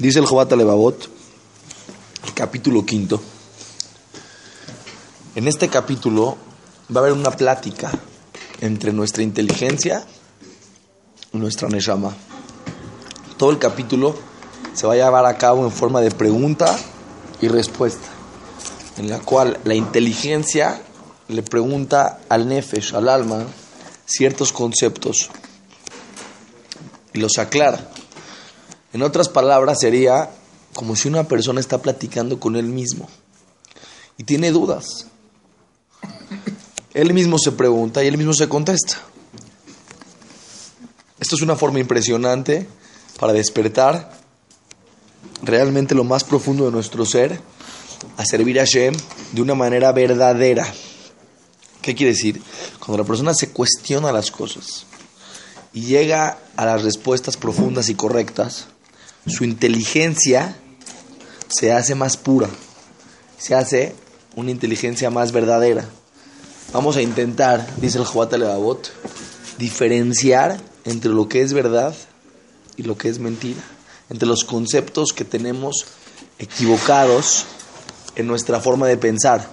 Dice el Jobat Levavot, el capítulo quinto. En este capítulo va a haber una plática entre nuestra inteligencia y nuestra Neshama. Todo el capítulo se va a llevar a cabo en forma de pregunta y respuesta, en la cual la inteligencia le pregunta al Nefesh, al alma, ciertos conceptos y los aclara. En otras palabras, sería como si una persona está platicando con él mismo y tiene dudas. Él mismo se pregunta y él mismo se contesta. Esto es una forma impresionante para despertar realmente lo más profundo de nuestro ser a servir a Shem de una manera verdadera. ¿Qué quiere decir? Cuando la persona se cuestiona las cosas y llega a las respuestas profundas y correctas, su inteligencia se hace más pura, se hace una inteligencia más verdadera. Vamos a intentar, dice el Jobat Levavot, diferenciar entre lo que es verdad y lo que es mentira, entre los conceptos que tenemos equivocados en nuestra forma de pensar.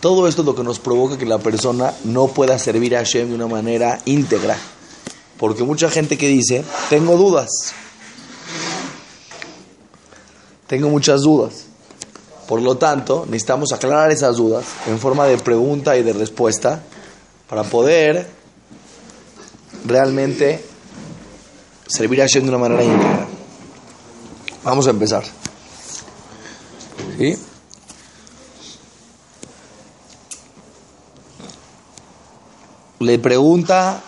Todo esto es lo que nos provoca que la persona no pueda servir a Hashem de una manera íntegra. Porque mucha gente que dice, tengo dudas, tengo muchas dudas. Por lo tanto, necesitamos aclarar esas dudas en forma de pregunta y de respuesta para poder realmente servir a Hashem de una manera íntegra. Vamos a empezar. ¿Sí? Le pregunta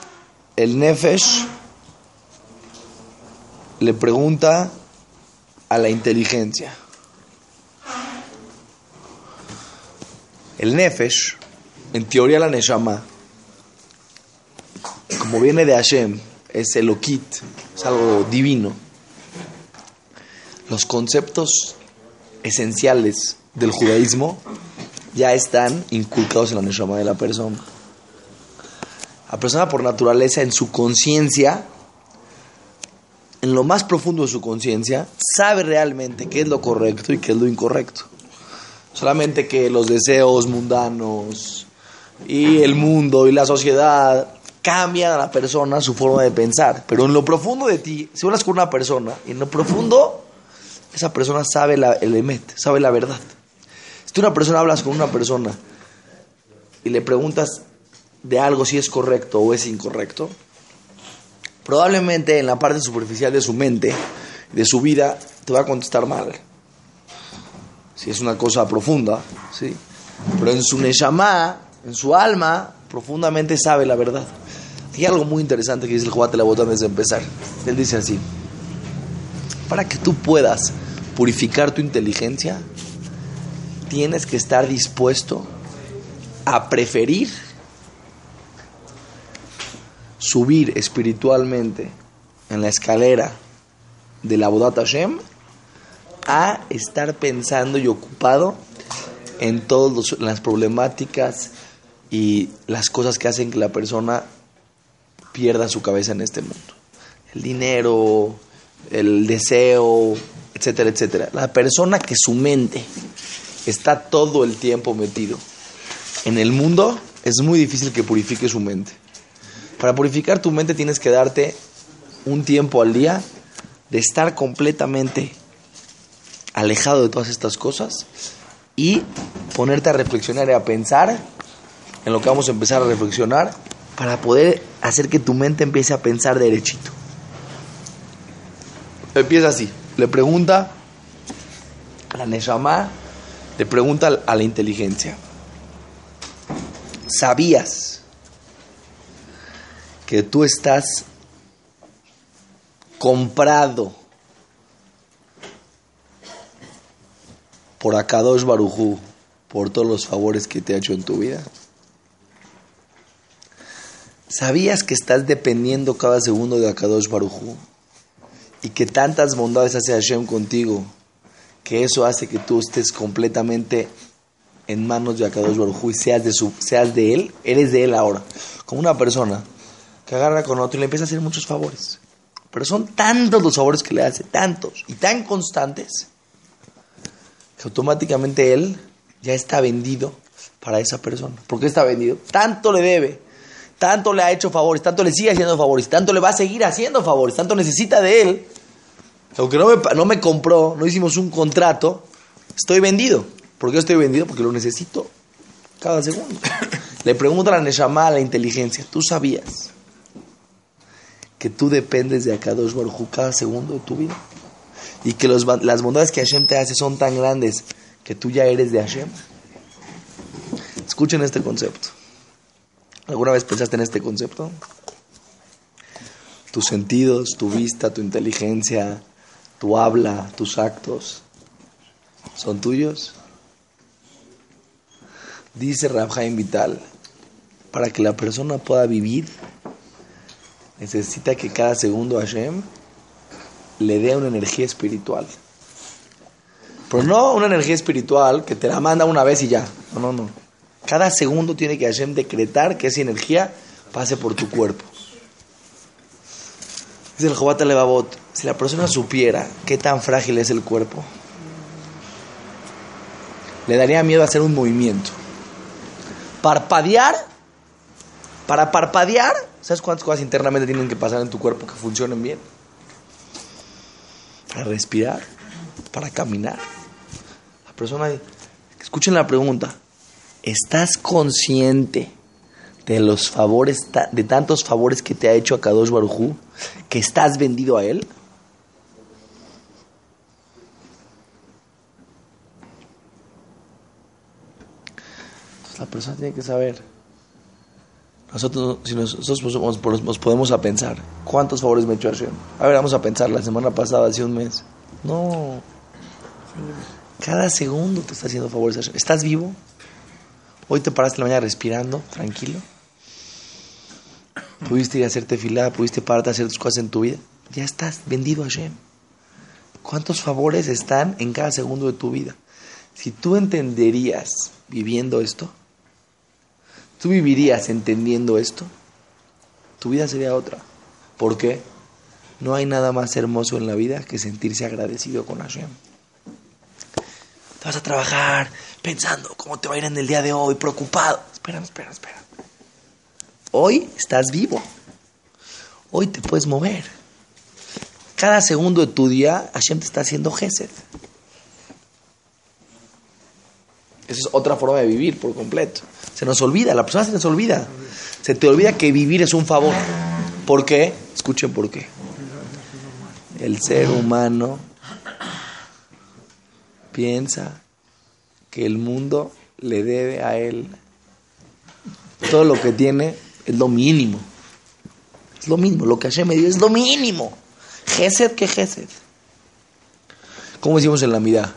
el Nefesh, le pregunta a la inteligencia. El Nefesh, en teoría la Neshama, como viene de Hashem, es el Okit, es algo divino. Los conceptos esenciales del judaísmo ya están inculcados en la Neshama de la persona. La persona por naturaleza, en su conciencia, en lo más profundo de su conciencia, sabe realmente qué es lo correcto y qué es lo incorrecto. Solamente que los deseos mundanos y el mundo y la sociedad cambian a la persona su forma de pensar. Pero en lo profundo de ti, si hablas con una persona, en lo profundo, esa persona sabe el emet, sabe la verdad. Si tú una persona hablas con una persona y le preguntas de algo si es correcto o es incorrecto, probablemente en la parte superficial de su mente, de su vida, te va a contestar mal. Si es una cosa profunda, ¿sí? Pero en su neshama, en su alma, profundamente sabe la verdad. Hay algo muy interesante que dice el Jobat la bota antes de empezar. Él dice así: Para que tú puedas purificar tu inteligencia, tienes que estar dispuesto a preferir subir espiritualmente en la escalera de la Bodat Hashem a estar pensando y ocupado en todas las problemáticas y las cosas que hacen que la persona pierda su cabeza en este mundo. El dinero, el deseo, etcétera, etcétera. La persona que su mente está todo el tiempo metido en el mundo, es muy difícil que purifique su mente. Para purificar tu mente tienes que darte un tiempo al día de estar completamente alejado de todas estas cosas y ponerte a reflexionar y a pensar en lo que vamos a empezar a reflexionar para poder hacer que tu mente empiece a pensar derechito. Empieza así, le pregunta a la Neshama, le pregunta a la inteligencia, ¿sabías que tú estás comprado por Akadosh Barujú por todos los favores que te ha hecho en tu vida? ¿Sabías que estás dependiendo cada segundo de Akadosh Barujú? Y que tantas bondades hace Hashem contigo, que eso hace que tú estés completamente en manos de Akadosh Barujú y seas de, su, seas de él, eres de él ahora. Como una persona que agarra con otro y le empieza a hacer muchos favores. Pero son tantos los favores que le hace, tantos y tan constantes, que automáticamente él ya está vendido para esa persona. ¿Por qué está vendido? Tanto le debe, tanto le ha hecho favores, tanto le sigue haciendo favores, tanto le va a seguir haciendo favores, tanto necesita de él. Aunque no me, no me compró, no hicimos un contrato, estoy vendido. ¿Por qué estoy vendido? Porque lo necesito cada segundo. Le pregunta a la Neshama, a la inteligencia, ¿tú sabías que tú dependes de Akadosh Baruj cada segundo de tu vida? Y que las bondades que Hashem te hace son tan grandes que tú ya eres de Hashem. Escuchen este concepto. ¿Alguna vez pensaste en este concepto? Tus sentidos, tu vista, tu inteligencia, tu habla, tus actos, ¿son tuyos? Dice Rabjaim Vital, para que la persona pueda vivir, necesita que cada segundo Hashem le dé una energía espiritual. Pero no una energía espiritual que te la manda una vez y ya. No, no, no. Cada segundo tiene que Hashem decretar que esa energía pase por tu cuerpo. Dice el Jobat Levavot, si la persona supiera qué tan frágil es el cuerpo, le daría miedo hacer un movimiento. Parpadear, para parpadear, ¿sabes cuántas cosas internamente tienen que pasar en tu cuerpo que funcionen bien? Para respirar, para caminar. La persona, escuchen la pregunta, ¿estás consciente de los favores, de tantos favores que te ha hecho a Kadosh Barujú, que estás vendido a él? la persona tiene que saber. Nosotros, si nosotros nos, podemos a pensar, ¿cuántos favores me ha hecho Hashem? A ver, vamos a pensar, la semana pasada, hace un mes. No. Cada segundo te está haciendo favores Hashem. ¿Estás vivo? Hoy te paraste la mañana respirando, tranquilo. Pudiste ir a hacerte fila, pudiste pararte a hacer tus cosas en tu vida. Ya estás vendido a Hashem. ¿Cuántos favores están en cada segundo de tu vida? Si tú entenderías viviendo esto, ¿Tú vivirías entendiendo esto? Tu vida sería otra. ¿Por qué? No hay nada más hermoso en la vida que sentirse agradecido con Hashem. Te vas a trabajar pensando cómo te va a ir en el día de hoy, preocupado. Espera, espera, espera. Hoy estás vivo. Hoy te puedes mover. Cada segundo de tu día, Hashem te está haciendo Gesed. Esa es otra forma de vivir por completo. Se nos olvida, la persona se nos olvida. Se te olvida que vivir es un favor. ¿Por qué? Escuchen por qué. El ser humano piensa que el mundo le debe a él. Todo lo que tiene es lo mínimo. Es lo mínimo. Lo que Hashem me dio es lo mínimo. Gesed que Gesed. ¿Cómo decimos en la mirada?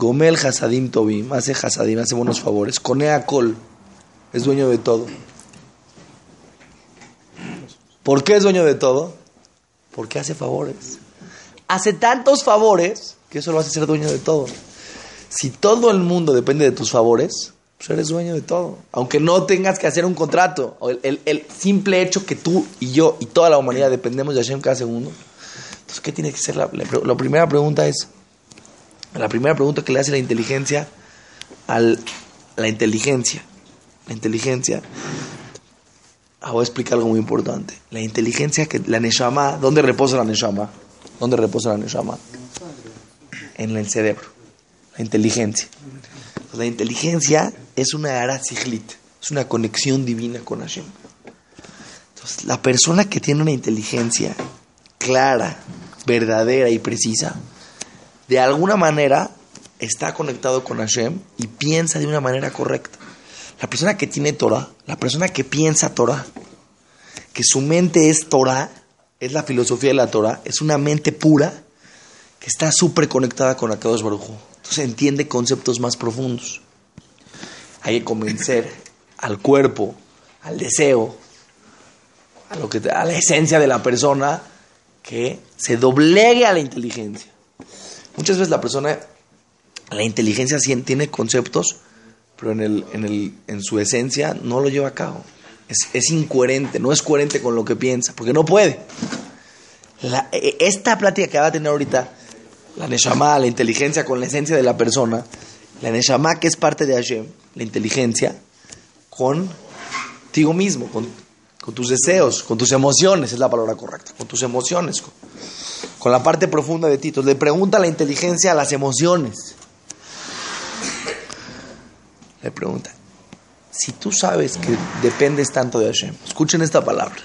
Gomel Hasadim Tobim, hace Hasadim, hace buenos favores. Conea Kol, es dueño de todo. ¿Por qué es dueño de todo? Porque hace favores. Hace tantos favores que eso lo hace ser dueño de todo. Si todo el mundo depende de tus favores, pues eres dueño de todo. Aunque no tengas que hacer un contrato. El, simple hecho que tú y yo y toda la humanidad dependemos de Hashem cada segundo. Entonces, ¿qué tiene que ser? La primera pregunta es, la primera pregunta que le hace la inteligencia a la inteligencia. La inteligencia. Ah, voy a explicar algo muy importante. La inteligencia que la Neshama, ¿dónde reposa la Neshama? ¿Dónde reposa la Neshama? En el cerebro. La inteligencia. La inteligencia es una ara es una conexión divina con Hashem. Entonces, la persona que tiene una inteligencia clara, verdadera y precisa, de alguna manera está conectado con Hashem y piensa de una manera correcta. La persona que tiene Torah, la persona que piensa Torah, que su mente es Torah, es la filosofía de la Torah, es una mente pura que está súper conectada con Akadosh Baruj Entonces entiende conceptos más profundos. Hay que convencer al cuerpo, al deseo, a, lo que, a la esencia de la persona que se doblegue a la inteligencia. Muchas veces la persona, la inteligencia tiene conceptos, pero en, el, en, el, en su esencia no lo lleva a cabo. es, incoherente, no es coherente con lo que piensa, porque no puede. E, esta plática que va a tener ahorita, la Neshama, la inteligencia con la esencia de la persona, la Neshama que es parte de Hashem, la inteligencia, contigo mismo, con, tus deseos, con tus emociones, es la palabra correcta, con tus emociones, con, la parte profunda de ti. Entonces le pregunta la inteligencia a las emociones. Le pregunta, si tú sabes que dependes tanto de Hashem, escuchen esta palabra.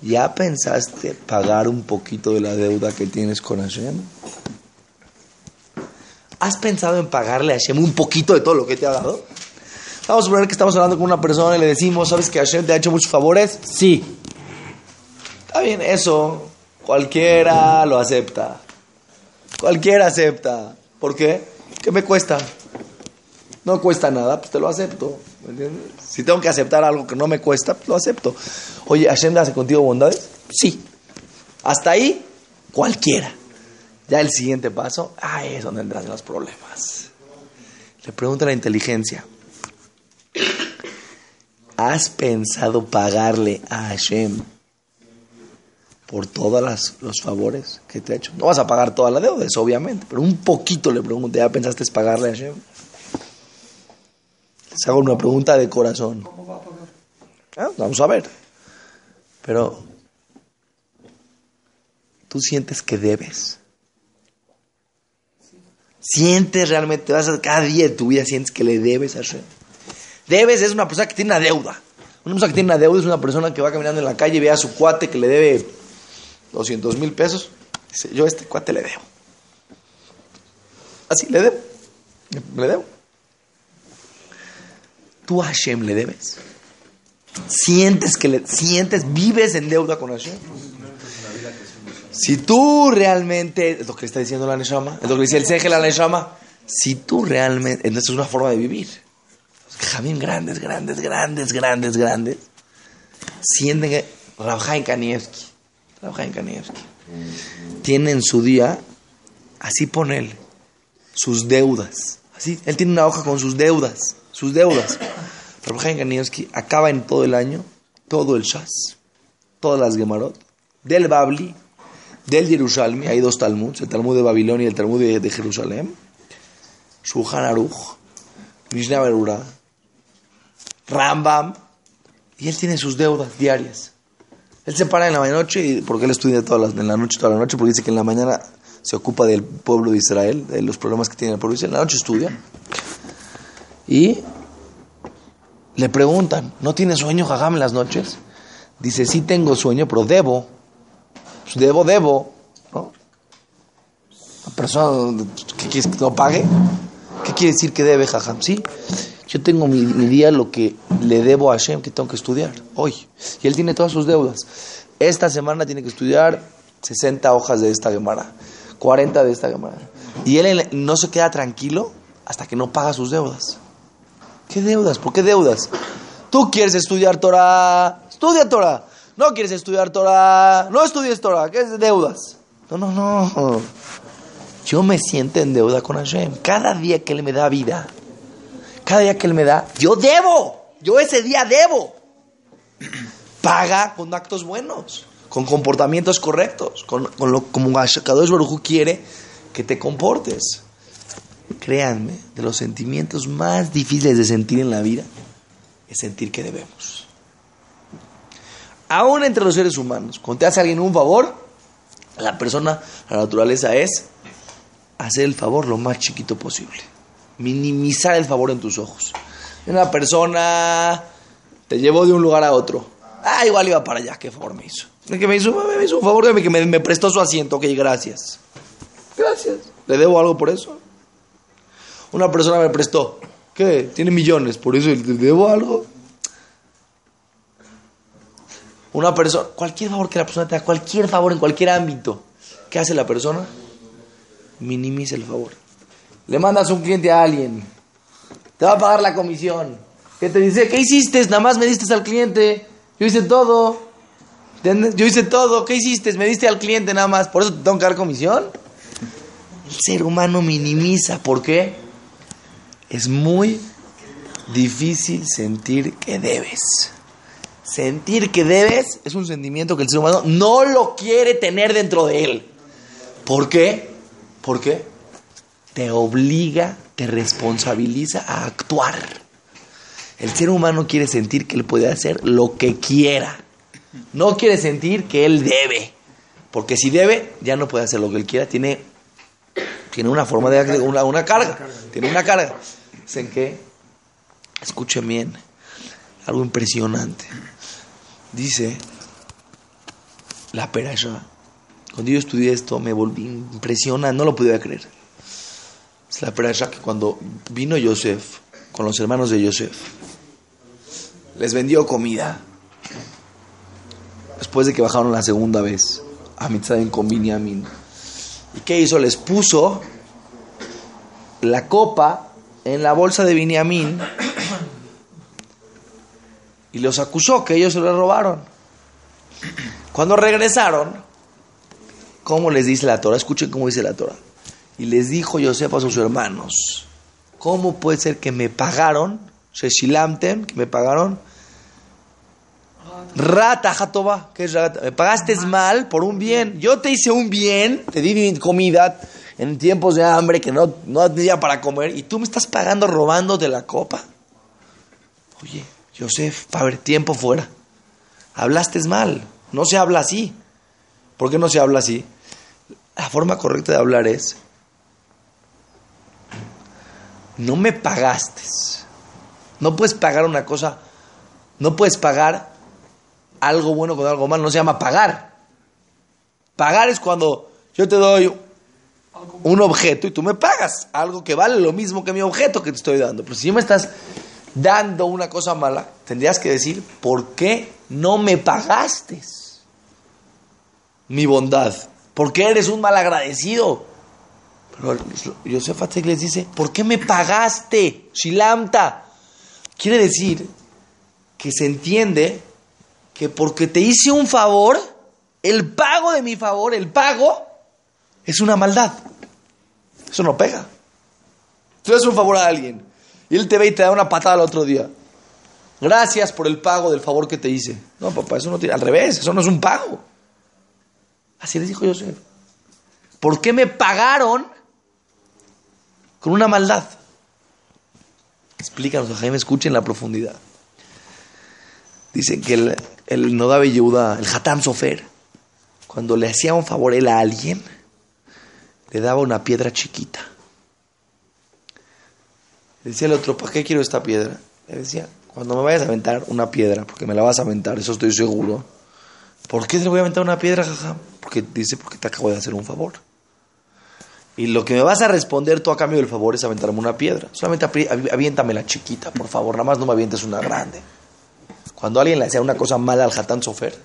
¿Ya pensaste pagar un poquito de la deuda que tienes con Hashem? ¿Has pensado en pagarle a Hashem un poquito de todo lo que te ha dado? Vamos a suponer que estamos hablando con una persona y le decimos, ¿sabes que Hashem te ha hecho muchos favores? Sí. Está bien, eso cualquiera lo acepta. Cualquiera acepta. ¿Por qué? ¿Qué me cuesta? No cuesta nada, pues te lo acepto. Si tengo que aceptar algo que no me cuesta, pues lo acepto. Oye, ¿Hashem hace contigo bondades? Sí. Hasta ahí, cualquiera. Ya el siguiente paso, ahí es donde entran los problemas. Le pregunta la inteligencia. ¿Has pensado pagarle a Hashem por todos los favores que te ha hecho? No vas a pagar toda la deuda, obviamente, pero un poquito le pregunto, ¿ya pensaste pagarle a Hashem? Se hago una pregunta de corazón. Ah, vamos a ver. Pero, ¿tú sientes que debes? ¿Sientes realmente, vas a, cada día de tu vida sientes que le debes a Hashem? Debes es una persona que tiene una deuda. Una persona que tiene una deuda es una persona que va caminando en la calle y ve a su cuate que le debe 200 mil pesos. Dice, yo a este cuate le debo. Así, le debo. Le debo. ¿Tú a Hashem le debes? ¿Sientes que le, sientes, vives en deuda con Hashem? Si tú realmente, es lo que está diciendo la Neshama, es lo que dice el Seje la Neshama, si tú realmente, entonces es una forma de vivir. Jamín grandes, grandes, grandes, grandes, grandes, sienten que Rabjain Kanievski, Kanievski, tiene en su día, así pone él, sus deudas. Así, él tiene una hoja con sus deudas sus deudas. Pero Kanievski acaba en todo el año, todo el Shas, todas las Gemarot, del Babli, del Jerusalmi, hay dos Talmuds, el Talmud de Babilonia y el Talmud de, Jerusalén, Shulchan Aruch, Mishnah Berura, Rambam, y él tiene sus deudas diarias. Él se para en la noche, y, porque él estudia todas en la noche, toda la noche, porque dice que en la mañana se ocupa del pueblo de Israel, de los problemas que tiene el pueblo de Israel, en la noche estudia. Y le preguntan, ¿no tiene sueño, Jajam, en las noches? Dice, sí tengo sueño, pero debo. Pues debo, debo. ¿no? La persona que quiere que no pague, ¿qué quiere decir que debe, Jajam? Sí, yo tengo mi, día lo que le debo a Hashem, que tengo que estudiar hoy. Y él tiene todas sus deudas. Esta semana tiene que estudiar 60 hojas de esta Gemara, 40 de esta Gemara. Y él no se queda tranquilo hasta que no paga sus deudas. ¿Qué deudas? ¿Por qué deudas? Tú quieres estudiar Torah, estudia Torah. No quieres estudiar Torah, no estudies Torah. ¿Qué es deudas? No, no, no. Yo me siento en deuda con Hashem. Cada día que Él me da vida, cada día que Él me da, yo debo. Yo ese día debo. Paga con actos buenos, con comportamientos correctos, con, lo como Kadosh Baruj quiere que te comportes créanme, de los sentimientos más difíciles de sentir en la vida es sentir que debemos. Aún entre los seres humanos, cuando te hace alguien un favor, la persona, la naturaleza es hacer el favor lo más chiquito posible. Minimizar el favor en tus ojos. Una persona te llevó de un lugar a otro. Ah, igual iba para allá, qué favor me hizo. Que me hizo, me hizo un favor que me, me prestó su asiento, ok, gracias. Gracias. ¿Le debo algo por eso? Una persona me prestó. ¿Qué? Tiene millones, por eso le debo algo. Una persona, cualquier favor que la persona te haga, cualquier favor en cualquier ámbito, ¿qué hace la persona? Minimiza el favor. Le mandas un cliente a alguien, te va a pagar la comisión. ¿Qué te dice? ¿Qué hiciste? Nada más me diste al cliente. Yo hice todo. Yo hice todo. ¿Qué hiciste? Me diste al cliente nada más. ¿Por eso te tengo que dar comisión? El ser humano minimiza. ¿Por qué? es muy difícil sentir que debes. Sentir que debes es un sentimiento que el ser humano no lo quiere tener dentro de él. ¿Por qué? ¿Por qué? Te obliga, te responsabiliza a actuar. El ser humano quiere sentir que él puede hacer lo que quiera. No quiere sentir que él debe. Porque si debe, ya no puede hacer lo que él quiera. Tiene, tiene una forma de una, una carga. Tiene una carga. ¿Saben qué? Escuchen bien. Algo impresionante. Dice la perasha. Cuando yo estudié esto me volví impresionante. No lo podía creer. Es la perasha que cuando vino Yosef con los hermanos de Yosef, les vendió comida. Después de que bajaron la segunda vez a Mitzrayim con Binyamin. ¿Y qué hizo? Les puso la copa en la bolsa de Binyamin y los acusó que ellos se lo robaron. Cuando regresaron, ¿cómo les dice la Torah? Escuchen cómo dice la Torah. Y les dijo Yosef a sus hermanos, ¿cómo puede ser que me pagaron, Sheshilamten, que me pagaron Rata, jatoba, ¿qué es rata? Me pagaste mal por un bien. Yo te hice un bien, te di comida en tiempos de hambre que no, no tenía para comer y tú me estás pagando robando de la copa. Oye, para ver, tiempo fuera. Hablaste mal, no se habla así. ¿Por qué no se habla así? La forma correcta de hablar es, no me pagaste. No puedes pagar una cosa, no puedes pagar algo bueno con algo malo, no se llama pagar. Pagar es cuando yo te doy un objeto y tú me pagas algo que vale lo mismo que mi objeto que te estoy dando. Pero si me estás dando una cosa mala, tendrías que decir, ¿por qué no me pagaste mi bondad? ¿Por qué eres un mal agradecido? Yosef les dice, ¿por qué me pagaste? Shilamta. Quiere decir que se entiende que porque te hice un favor, el pago de mi favor, el pago, es una maldad. Eso no pega. Tú haces un favor a alguien y él te ve y te da una patada al otro día. Gracias por el pago del favor que te hice. No, papá, eso no tiene. Al revés, eso no es un pago. Así les dijo José. ¿Por qué me pagaron con una maldad? Explícanos, Jaime, escuchen la profundidad. Dicen que el, el Nodabe Yehuda, el Hatam Sofer, cuando le hacía un favor él a alguien, le daba una piedra chiquita. Le decía el otro, ¿para qué quiero esta piedra? Le decía, cuando me vayas a aventar una piedra, porque me la vas a aventar, eso estoy seguro. ¿Por qué te voy a aventar una piedra, jaja? Porque dice, porque te acabo de hacer un favor. Y lo que me vas a responder tú a cambio del favor es aventarme una piedra. Solamente aviéntame la chiquita, por favor. Nada más no me avientes una grande. Cuando alguien le hacía una cosa mala al Hatán Sofer,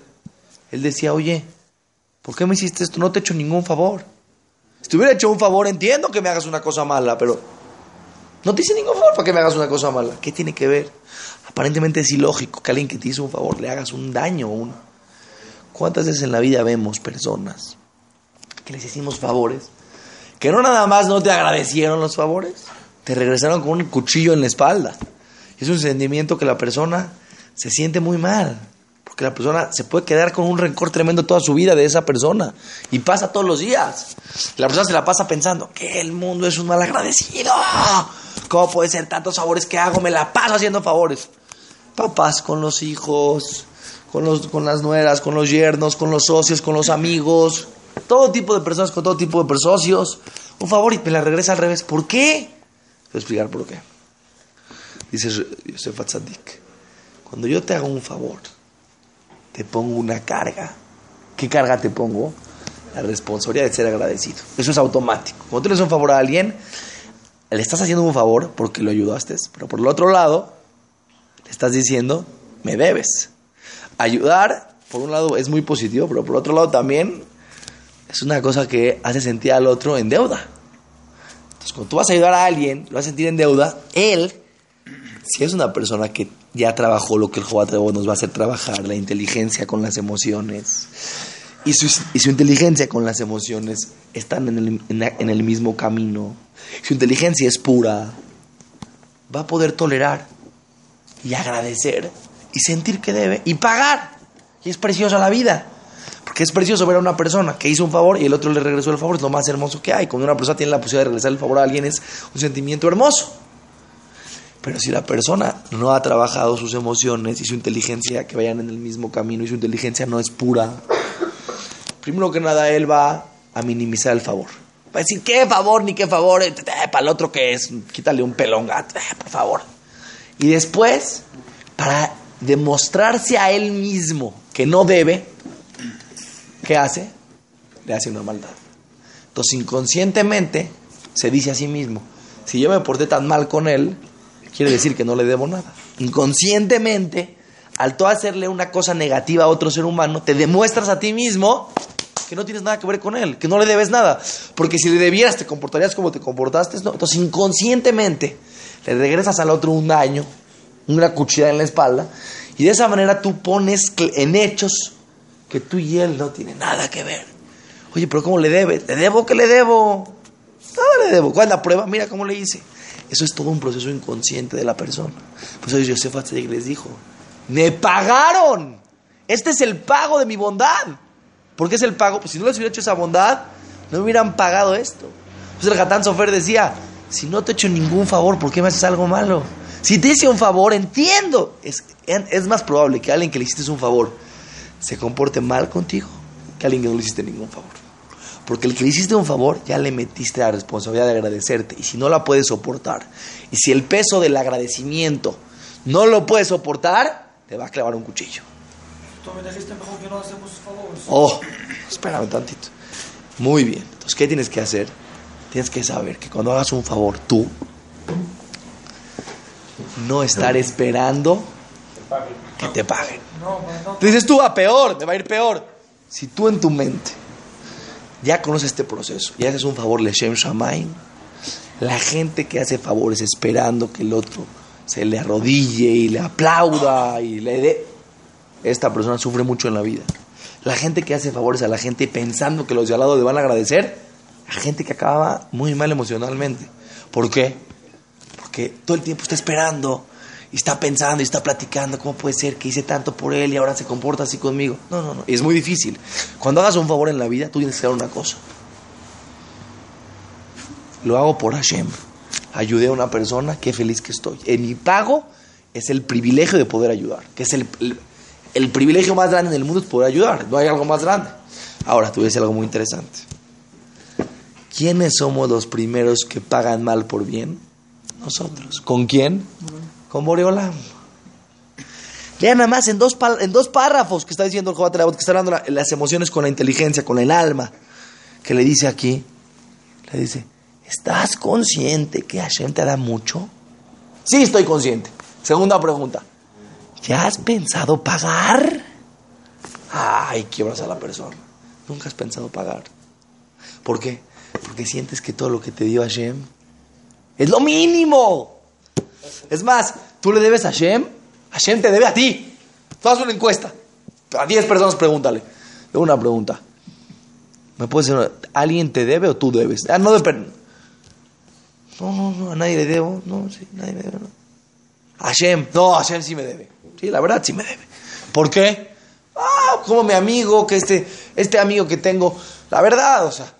él decía, oye, ¿por qué me hiciste esto? No te he hecho ningún favor. Si te hubiera hecho un favor, entiendo que me hagas una cosa mala, pero no te hice ningún favor para que me hagas una cosa mala. ¿Qué tiene que ver? Aparentemente es ilógico que alguien que te hizo un favor le hagas un daño. Un... ¿Cuántas veces en la vida vemos personas que les hicimos favores que no nada más no te agradecieron los favores, te regresaron con un cuchillo en la espalda? Es un sentimiento que la persona se siente muy mal. Porque la persona se puede quedar con un rencor tremendo toda su vida de esa persona. Y pasa todos los días. La persona se la pasa pensando que el mundo es un mal agradecido. ¿Cómo puede ser tantos favores que hago? Me la paso haciendo favores. Papás con los hijos, con, los, con las nueras, con los yernos, con los socios, con los amigos. Todo tipo de personas con todo tipo de socios. Un favor y me la regresa al revés. ¿Por qué? Voy a explicar por qué. Dice Yosef Atzadik. Cuando yo te hago un favor, te pongo una carga. ¿Qué carga te pongo? La responsabilidad de ser agradecido. Eso es automático. Cuando tú le haces un favor a alguien, le estás haciendo un favor porque lo ayudaste, pero por el otro lado, le estás diciendo, me debes. Ayudar, por un lado, es muy positivo, pero por otro lado también es una cosa que hace sentir al otro en deuda. Entonces, cuando tú vas a ayudar a alguien, lo vas a sentir en deuda, él, si es una persona que ya trabajó lo que el Jobat nos va a hacer trabajar, la inteligencia con las emociones. Y su, y su inteligencia con las emociones están en el, en el mismo camino. Su inteligencia es pura. Va a poder tolerar y agradecer y sentir que debe y pagar. Y es preciosa la vida. Porque es precioso ver a una persona que hizo un favor y el otro le regresó el favor. Es lo más hermoso que hay. Cuando una persona tiene la posibilidad de regresar el favor a alguien es un sentimiento hermoso. Pero si la persona no ha trabajado sus emociones y su inteligencia que vayan en el mismo camino y su inteligencia no es pura, primero que nada él va a minimizar el favor. Va a decir, ¿qué favor ni qué favor? Eh, para el otro que es, quítale un pelón gato, eh, por favor. Y después, para demostrarse a él mismo que no debe, ¿qué hace? Le hace una maldad. Entonces inconscientemente se dice a sí mismo, si yo me porté tan mal con él, quiere decir que no le debo nada. Inconscientemente, al tú hacerle una cosa negativa a otro ser humano, te demuestras a ti mismo que no tienes nada que ver con él, que no le debes nada. Porque si le debieras, te comportarías como te comportaste. ¿no? Entonces, inconscientemente, le regresas al otro un daño, una cuchilla en la espalda, y de esa manera tú pones en hechos que tú y él no tienen nada que ver. Oye, pero ¿cómo le debes? ¿Le debo que le debo? Nada le debo. ¿Cuál es la prueba? Mira cómo le hice. Eso es todo un proceso inconsciente de la persona. Por eso Yosef les dijo, me pagaron. Este es el pago de mi bondad. ¿Por qué es el pago? Pues si no les hubiera hecho esa bondad, no me hubieran pagado esto. Entonces el Gatán Sofer decía, si no te he hecho ningún favor, ¿por qué me haces algo malo? Si te hice un favor, entiendo. Es, es más probable que alguien que le hiciste un favor se comporte mal contigo que alguien que no le hiciste ningún favor. Porque el que le hiciste un favor, ya le metiste la responsabilidad de agradecerte. Y si no la puedes soportar, y si el peso del agradecimiento no lo puedes soportar, te va a clavar un cuchillo. Tú me dijiste mejor que no hacemos favores. Oh, espérame tantito. Muy bien. Entonces, ¿qué tienes que hacer? Tienes que saber que cuando hagas un favor tú, no estar esperando que te paguen. Dices tú, a peor, me va a ir peor. Si tú en tu mente ya conoces este proceso y haces un favor, Leshem Shamaim, la gente que hace favores esperando que el otro se le arrodille y le aplauda y le dé, esta persona sufre mucho en la vida. La gente que hace favores a la gente pensando que los de al lado le van a agradecer, la gente que acaba muy mal emocionalmente. ¿Por qué? Porque todo el tiempo está esperando y está pensando y está platicando, ¿cómo puede ser que hice tanto por él y ahora se comporta así conmigo? No, no, no, es muy difícil. Cuando hagas un favor en la vida, tú tienes que hacer una cosa. Lo hago por Hashem. Ayudé a una persona, qué feliz que estoy. En mi pago es el privilegio de poder ayudar, que es el, el, privilegio más grande en el mundo es poder ayudar, no hay algo más grande. Ahora, tú ves algo muy interesante. ¿Quiénes somos los primeros que pagan mal por bien? Nosotros. ¿Con quién? Con Boreolam. Vean nada más en dos, pa- en dos párrafos que está diciendo el Jobat que está hablando la- las emociones con la inteligencia, con el alma, que le dice aquí, le dice, ¿estás consciente que Hashem te da mucho? Sí, estoy consciente. Segunda pregunta, ¿ya has pensado pagar? Ay, quiebras a la persona. Nunca has pensado pagar. ¿Por qué? Porque sientes que todo lo que te dio Hashem es lo mínimo. Es más, tú le debes a Hashem, Hashem te debe a ti. Tú haz una encuesta. A 10 personas pregúntale. Una pregunta. ¿Me puedes decir, alguien te debe o tú debes? Ah, no depende. No, no, no, a nadie le debo. No, sí, nadie me debe. No. Hashem, no, Hashem sí me debe. Sí, la verdad sí me debe. ¿Por qué? Ah, como mi amigo, que este, este amigo que tengo, la verdad, o sea,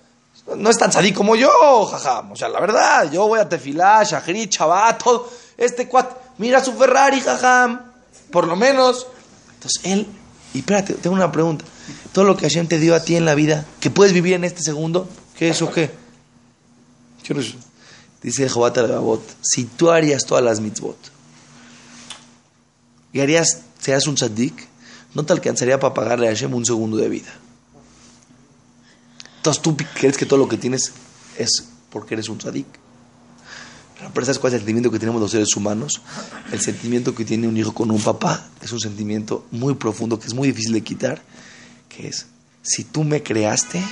no es tan sadí como yo, jajam. O sea, la verdad, yo voy a Tefilá, Shahri, Shabbat, todo. Este cuat, mira su Ferrari, jajam. Por lo menos. Entonces, él, y espérate, tengo una pregunta. Todo lo que Hashem te dio a ti en la vida, que puedes vivir en este segundo, ¿qué es o qué? ¿Qué es? Dice Jobat al si tú harías todas las mitzvot y harías, seas un tzaddik, no te alcanzaría para pagarle a Hashem un segundo de vida. Entonces tú crees que todo lo que tienes es porque eres un tzaddik. Pero ¿sabes cuál es el sentimiento que tenemos los seres humanos? El sentimiento que tiene un hijo con un papá es un sentimiento muy profundo que es muy difícil de quitar, que es, si tú me creaste,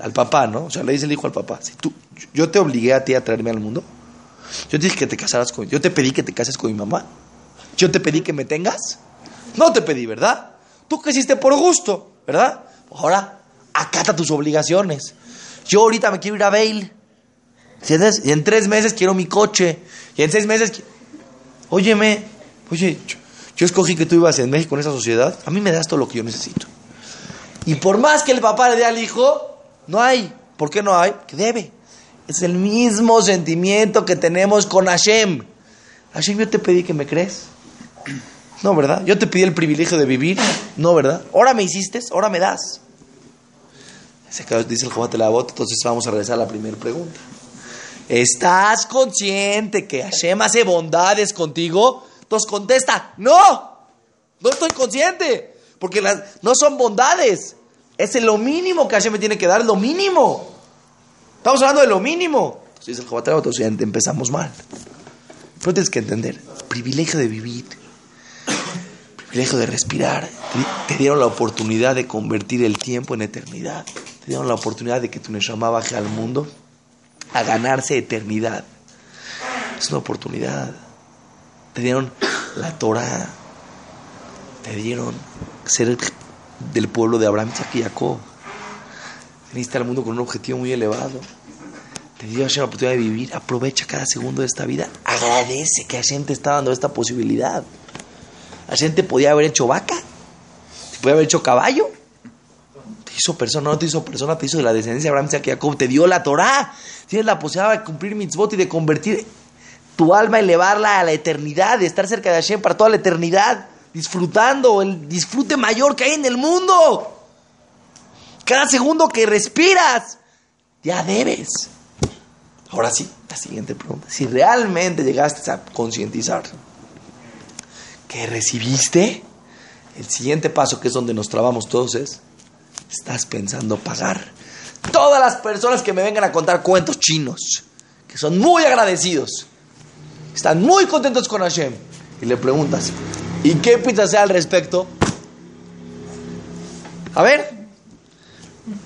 al papá, ¿no? O sea, le dice el hijo al papá, si tú, yo te obligué a ti a traerme al mundo, yo te dije que te casaras con, yo te pedí que te cases con mi mamá, yo te pedí que me tengas, no te pedí, ¿verdad? Tú creciste por gusto, ¿verdad? Ahora, acata tus obligaciones. Yo ahorita me quiero ir a Bale. ¿Entiendes? Y en tres meses quiero mi coche. Y en seis meses... Óyeme, Oye, yo, yo escogí que tú ibas en México en esa sociedad, a mí me das todo lo que yo necesito. Y por más que el papá le dé al hijo, no hay. ¿Por qué no hay? Que debe. Es el mismo sentimiento que tenemos con Hashem. Hashem, yo te pedí que me crees. No, ¿verdad? Yo te pedí el privilegio de vivir. No, ¿verdad? Ahora me hiciste, ahora me das. Dice el Jobate la bota, entonces vamos a regresar a la primera pregunta. ¿Estás consciente que Hashem hace bondades contigo? Entonces contesta, no, no estoy consciente, porque no son bondades. Es lo mínimo que Hashem me tiene que dar, lo mínimo. Estamos hablando de lo mínimo. Entonces dice el Jobate la bota, o sea, empezamos mal. Pero tienes que entender, privilegio de vivir, privilegio de respirar. Te dieron la oportunidad de convertir el tiempo en eternidad. Te dieron la oportunidad de que tu Neshama baje al mundo a ganarse eternidad. Es una oportunidad. Te dieron la Torah. Te dieron ser del pueblo de Abraham, Isaac y Jacob. Viniste al mundo con un objetivo muy elevado. Te dio la oportunidad de vivir. Aprovecha cada segundo de esta vida. Agradece que Hashem te está dando esta posibilidad. Hashem te podía haber hecho vaca. Te podía haber hecho caballo. Hizo persona, no te hizo persona, te hizo de la descendencia de Abraham, Isaac y Jacob. Te dio la Torah. Tienes la posibilidad de cumplir mitzvot y de convertir tu alma, elevarla a la eternidad, de estar cerca de Hashem para toda la eternidad. Disfrutando el disfrute mayor que hay en el mundo. Cada segundo que respiras, ya debes. Ahora sí, la siguiente pregunta. Si realmente llegaste a concientizar que recibiste, el siguiente paso, que es donde nos trabamos todos, es, estás pensando pagar. Todas las personas que me vengan a contar cuentos chinos, que son muy agradecidos, están muy contentos con Hashem, y le preguntas, ¿y qué piensas al respecto? A ver,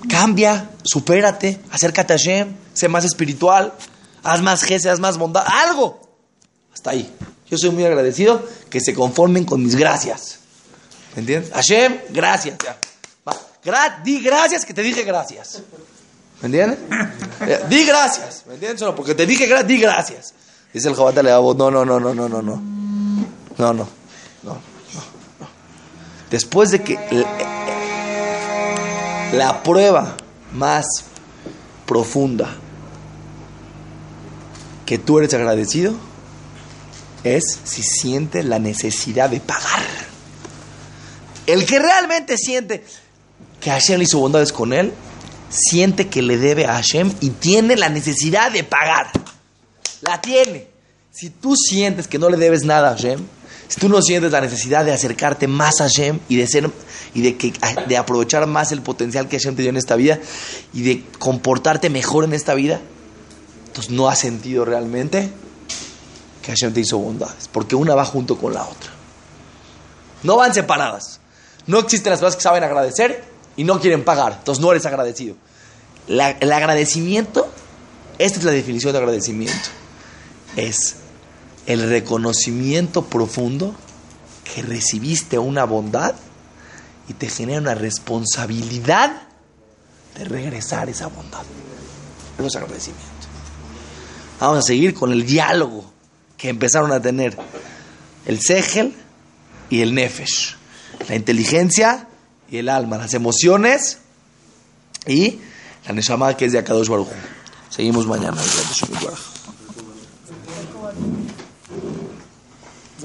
cambia, supérate, acércate a Hashem, sé más espiritual, haz más jefe, haz más bondad, algo. Hasta ahí. Yo soy muy agradecido que se conformen con mis gracias. ¿Me entiendes? Hashem, gracias. Gra di gracias que te dije gracias. ¿Me entiendes? Eh, Di gracias. ¿Me entiendes? Solo porque te dije gracias, di gracias. Dice el Jobata le no, no, no, no, no, no, no. No, no, no, no, no. Después de que la, la prueba más profunda que tú eres agradecido es si siente la necesidad de pagar. El que realmente siente que Hashem hizo bondades con él, siente que le debe a Hashem y tiene la necesidad de pagar. La tiene. Si tú sientes que no le debes nada a Hashem, si tú no sientes la necesidad de acercarte más a Hashem y de ser y de que de aprovechar más el potencial que Hashem te dio en esta vida y de comportarte mejor en esta vida, entonces no has sentido realmente que Hashem te hizo bondades, porque una va junto con la otra. No van separadas. No existen las personas que saben agradecer y no quieren pagar, entonces no eres agradecido. El agradecimiento, esta es la definición de agradecimiento, es el reconocimiento profundo que recibiste una bondad y te genera una responsabilidad de regresar esa bondad. Eso es agradecimiento. Vamos a seguir con el diálogo que empezaron a tener el Segel y el Nefesh, la inteligencia y el alma, las emociones y la Neshama que es de Akadosh Baruj. Seguimos mañana.